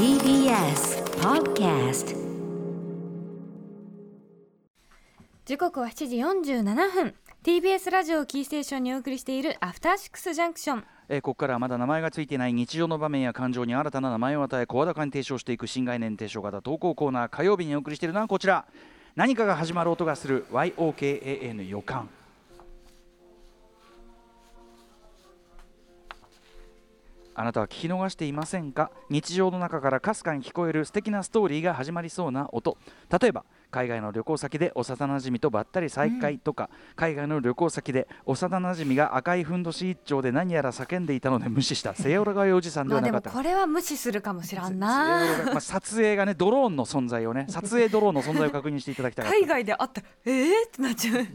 TBS Podcast 時刻は7時47分。TBS ラジオをキーステーションにお送りしているアフターシックスジャンクションえーここからはまだ名前がついていない日常の場面や感情に新たな名前を与え声高に提唱していく新概念提唱型投稿コーナー火曜日にお送りしているのはこちら。何かが始まる音がする。YOKAN 予感あなたは聞き逃していませんか？日常の中からかすかに聞こえる素敵なストーリーが始まりそうな音。例えば海外の旅行先で幼なじみとばったり再会とか、海外の旅行先で幼なじみが赤いふんどし一丁で何やら叫んでいたので無視したセオラガイおじさんではなかったかもこれは無視するかもしらんなまあ、撮影がねドローンの存在をね撮影ドローンの存在を確認していただきたかった海外であったえー、ってなっちゃう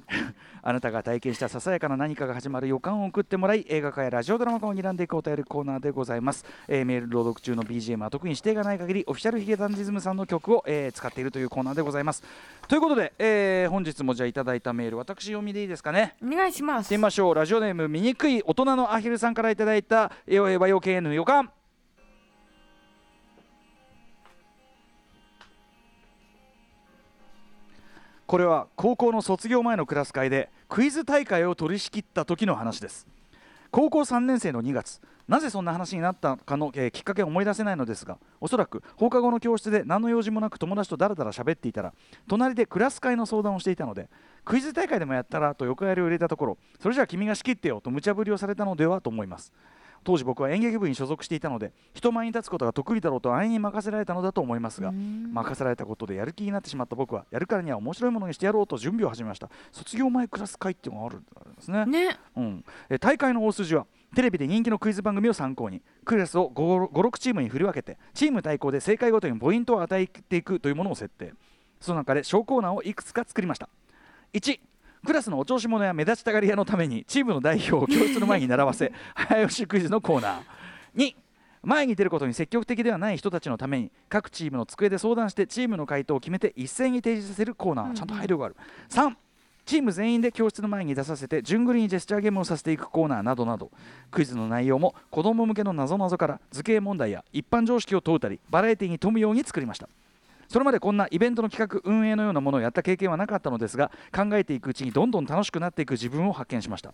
あなたが体験したささやかな何かが始まる予感を送ってもらい映画化やラジオドラマ化を睨んでいくお便りコーナーでございます、えーメール朗読中の BGM は特に指定がない限りオフィシャルヒゲダンディズムさんの曲を、えー使っているというコーナーでございますということで、えー本日もじゃあいただいたメール私読みでいいですかね？お願いします。みましょう。ラジオネーム醜い大人のアヒルさんからいただいたえー和洋系の予感。これは高校の卒業前のクラス会でクイズ大会を取り仕切った時の話です高校3年生の2月なぜそんな話になったかの、えーきっかけを思い出せないのですがおそらく放課後の教室で何の用事もなく友達とだらだら喋っていたら隣でクラス会の相談をしていたのでクイズ大会でもやったらと横やりを入れたところそれじゃあ君が仕切ってよと無茶ぶりをされたのではと思います。当時僕は演劇部に所属していたので人前に立つことが得意だろうと安易に任せられたのだと思いますが任せられたことでやる気になってしまった僕はやるからには面白いものにしてやろうと準備を始めました。卒業前クラス会っていうのがあるんですね。ね。うん、え大会の大筋はテレビで人気のクイズ番組を参考にクラスを56チームに振り分けてチーム対抗で正解ごとにポイントを与えていくというものを設定。その中で小コーナーをいくつか作りました。1クラスのお調子者や目立ちたがり屋のためにチームの代表を教室の前に並ばせ 早押しクイズのコーナー2前に出ることに積極的ではない人たちのために各チームの机で相談してチームの回答を決めて一斉に提示させるコーナー、ちゃんと配慮がある。3チーム全員で教室の前に出させて順繰りにジェスチャーゲームをさせていくコーナーなどなど。クイズの内容も子ども向けのなぞなぞから図形問題や一般常識を問うたりバラエティに富むように作りましたそれまでこんなイベントの企画運営のようなものをやった経験はなかったのですが考えていくうちにどんどん楽しくなっていく自分を発見しました。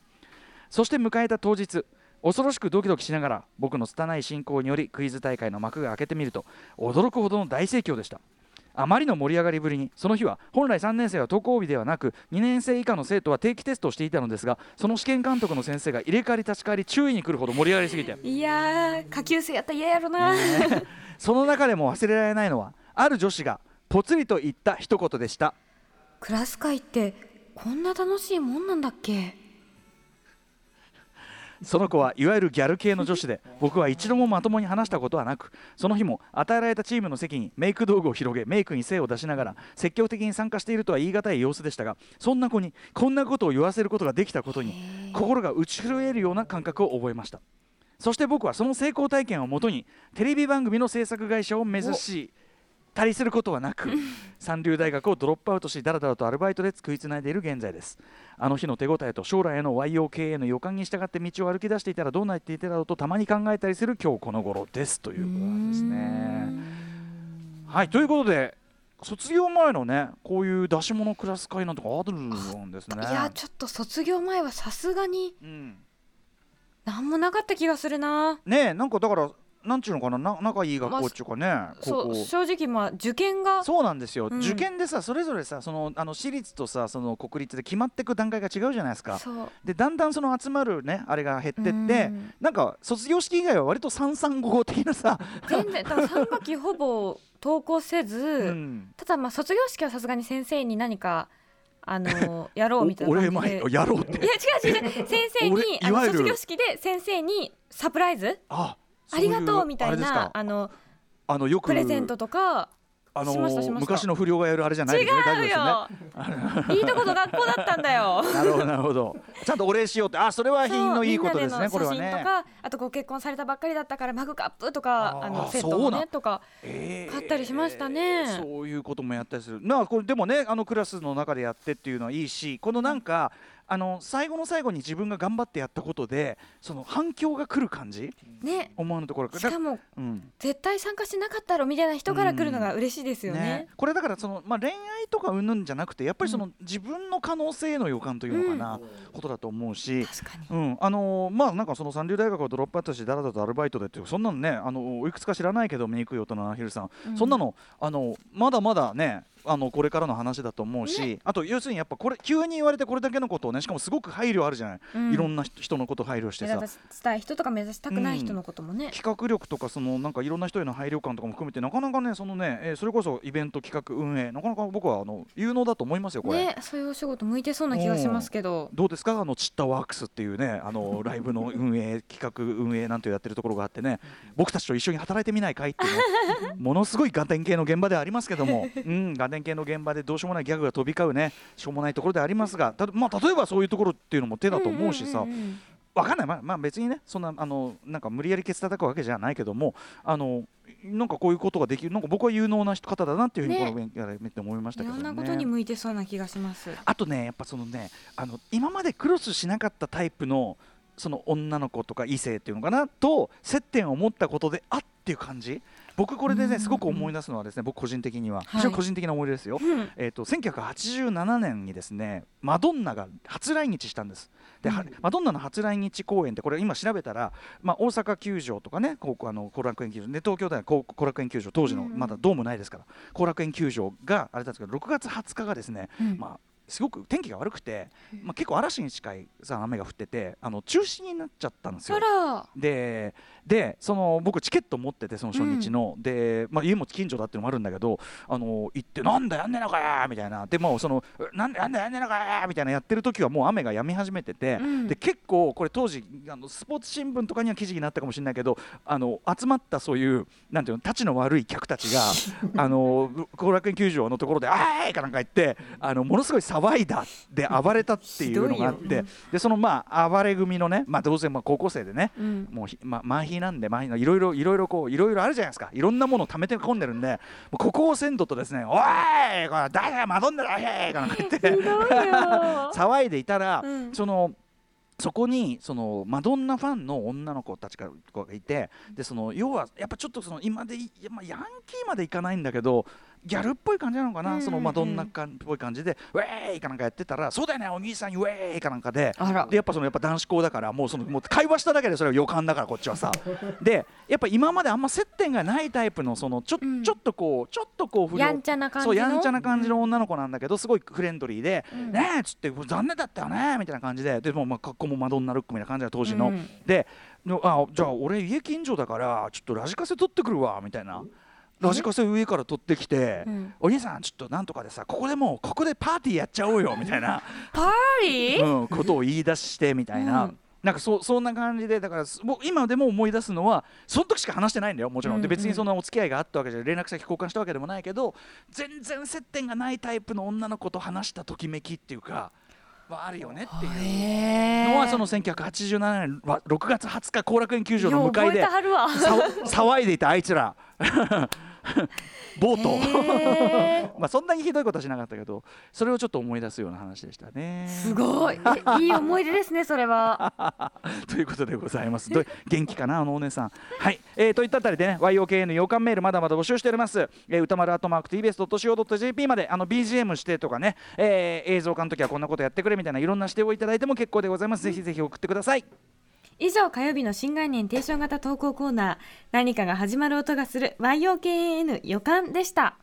そして迎えた当日恐ろしくドキドキしながら僕の拙い進行によりクイズ大会の幕が開けてみると驚くほどの大盛況でした。あまりの盛り上がりぶりにその日は本来3年生は登校日ではなく2年生以下の生徒は定期テストをしていたのですがその試験監督の先生が入れ替わり立ち替わり注意に来るほど盛り上がりすぎて。いやー下級生やったら嫌やろな、その中でも忘れられないのはある女子がぽつりと言った一言でした。クラス会ってこんな楽しいもんなんだっけ？その子はいわゆるギャル系の女子で僕は一度もまともに話したことはなくその日も与えられたチームの席にメイク道具を広げメイクに精を出しながら積極的に参加しているとは言い難い様子でしたがそんな子にこんなことを言わせることができたことに心が打ち震えるような感覚を覚えました。そして僕はその成功体験をもとにテレビ番組の制作会社を目指したりすることはなく三流大学をドロップアウトしだらだらとアルバイトで食いつないでいる現在です。あの日の手応えと将来への YOK への予感に従って道を歩き出していたらどうなっていただろうとたまに考えたりする今日この頃ですということなんですね。はいということで卒業前のねこういう出し物クラス会なんとかあるんですね。いやちょっと卒業前はさすがにうん。何もなかった気がするなねえなんかだからなんちゅうのかな？な仲いい学校っていうかね、高校そう正直まあ受験がそうなんですよ、うん。受験でさそれぞれさそのあの私立とさその国立で決まっていく段階が違うじゃないですか。でだんだんその集まるねあれが減ってって、うん。なんか卒業式以外は割と三三五五的なさ、全然だから3学期ほぼ登校せず、うん、ただまあ卒業式はさすがに先生に何かあの やろうみたいな感じで。前やろうって。いや違う違う先生に卒業式で先生にサプライズ？あありがとうみたいなあのあのよくプレゼントとかあの昔の不良がやるあれじゃない違ですね。大丈夫ですよね。うよいいとこと学校だったんだよ。なるほどなるほど。ちゃんとお礼しようって。あそれは品のいいことですねこれはね。真とかあとご結婚されたばっかりだったからマグカップとかあのセットのそうなんねとかえー買ったりしましたね。そういうこともやったりする。なあこれでもねあのクラスの中でやってっていうのはいいしこのなんか、あの最後の最後に自分が頑張ってやったことでその反響が来る感じ？ね。思わぬところ。しかもうん。絶対参加しなかったろみたいな人から来るのが嬉しいですよね。これだからその、まあ、恋愛とかうんぬんじゃなくてやっぱりその、自分の可能性への予感というのかな、ことだと思うし。うん。あのーまあなんかその三流大学をドロップアウトしてだらだらとアルバイトでっていうそんなのねあのいくつか知らないけど醜い大人のアヒルさん、うん。そんなのあのまだまだねあのこれからの話だと思うし、あと要するにやっぱこれ急に言われてこれだけのことをねしかもすごく配慮あるじゃない、うん。いろんな人人のこと配慮してさ。目指したい人とか目指したくない人のこともね。企画力とかそのなんかいろんな人への配慮感とかも含めてなかなかねそのね、えーそれこそイベント企画運営なかなか僕はあの有能だと思いますよこれ。ねそういうお仕事向いてそうな気がしますけど。どうですか？あのチッタワークスっていうねあの ライブの運営企画運営なんてやってるところがあってね。僕たちと一緒に働いてみないかいっていうねものすごいガテン系の現場ではありますけども、うん、ガテン系の現場でどうしようもないギャグが飛び交うね。しょうもないところでありますがたまあ、例えばそういうところっていうのも手だと思うしさ、わかんない、まあ、まあ別にねそんなあのなんか無理やりケツ叩くわけじゃないけどもあのなんかこういうことができるなんか僕は有能な方だなっていうふうにね。この勉強で見て思いましたいけどね。ろんなことに向いてそうな気がします。あとねやっぱそのねあの今までクロスしなかったタイプのその女の子とか異性っていうのかなと接点を持ったことであっていう感じ僕これでねすごく思い出すのはですね僕個人的にははい。非常に個人的な思い出ですよ。うん。えー、と1987年にですねマドンナが初来日したんです。で、はうん。マドンナの初来日公演ってこれ今調べたら、まあ、大阪球場とかねこうあの後楽園球場で東京では後後楽園球場当時のまだドームないですから後楽園球場があれなんですけど6月20日がですね、うん。まあすごく天気が悪くて、まあ、結構嵐に近いさ雨が降っててあの中止になっちゃったんですよ。ででその僕チケット持っててその初日の、で、まあ、家も近所だっていうのもあるんだけどあの行って「なんだやんねえのかよ!」みたいなでもうその「なんだやんねえやんねえのかよ!」みたいなやってる時はもう雨が止み始めてて、うんで結構これ当時あのスポーツ新聞とかには記事になったかもしれないけどあの集まったそういうなんていうのたちの悪い客たちが あの後楽園球場のところで「あーい!」かなんか言ってあのものすごい騒いだで暴れたっていうのがあってでそのまあ暴れ組のね、まあ、当然まあ高校生でねうん。もうひ、ま、マヒなんでマヒのいろいろいろいろこういろいろあるじゃないですか。いろんなものを溜めて込んでるんでここを鮮度とですね「おいこれ誰がマドンナだへい!」かなんか言って。騒いでいたら、うん。そのそこにそのマドンナファンの女の子たちがいてでその要はやっぱちょっとその今でやまあ、ヤンキーまでいかないんだけどギャルっぽい感じなのかな、うんうんうん。そのマドンナ感っぽい感じで「ウェーイ!」かなんかやってたら「そうだよねお兄さんにウェーイ!」かなんかで。でやっぱそのやっぱ男子校だからもうそのもう会話しただけでそれは予感だからこっちはさ。でやっぱ今まであんま接点がないタイプのそのちょ,、うん。ちょっとこうちょっとこうやんちゃな感じの？そうやんちゃな感じの女の子なんだけどすごいフレンドリーで「うん。ねえ」っつって「残念だったよね」みたいな感じで。でもまあ格好もマドンナルックみたいな感じだ当時の、うん。でのあじゃあ俺家近所だからちょっとラジカセ取ってくるわみたいなラジカセ上から取ってきて、うん。お兄さんちょっとなんとかでさここでもうここでパーティーやっちゃおうよみたいな、パーリー？うん、ことを言い出してみたいな。うん。なんかそそんな感じでだからすもう今でも思い出すのはその時しか話してないんだよもちろん、うんうんで別にそんなお付き合いがあったわけじゃ連絡先交換したわけでもないけど全然接点がないタイプの女の子と話したときめきっていうかはあるよねっていうのはその1987年は6月20日後楽園球場の向かいで騒いでいたあいつら ボートへ まあそんなにひどいことはしなかったけどそれをちょっと思い出すような話でしたね。すごい。え いい思い出ですねそれは。ということでございます。元気かなあのお姉さん。はい、えー、といったあたりでね YOKN 予感メールまだまだ募集しております。えー、歌丸アットマーク TBS.CO.JP まであの BGM 指定とかね、えー、映像化の時はこんなことやってくれみたいないろんな指定をいただいても結構でございます。ぜひぜひ送ってください。以上火曜日の新概念提唱型投稿コーナー何かが始まる音がする YOKN 予感でした。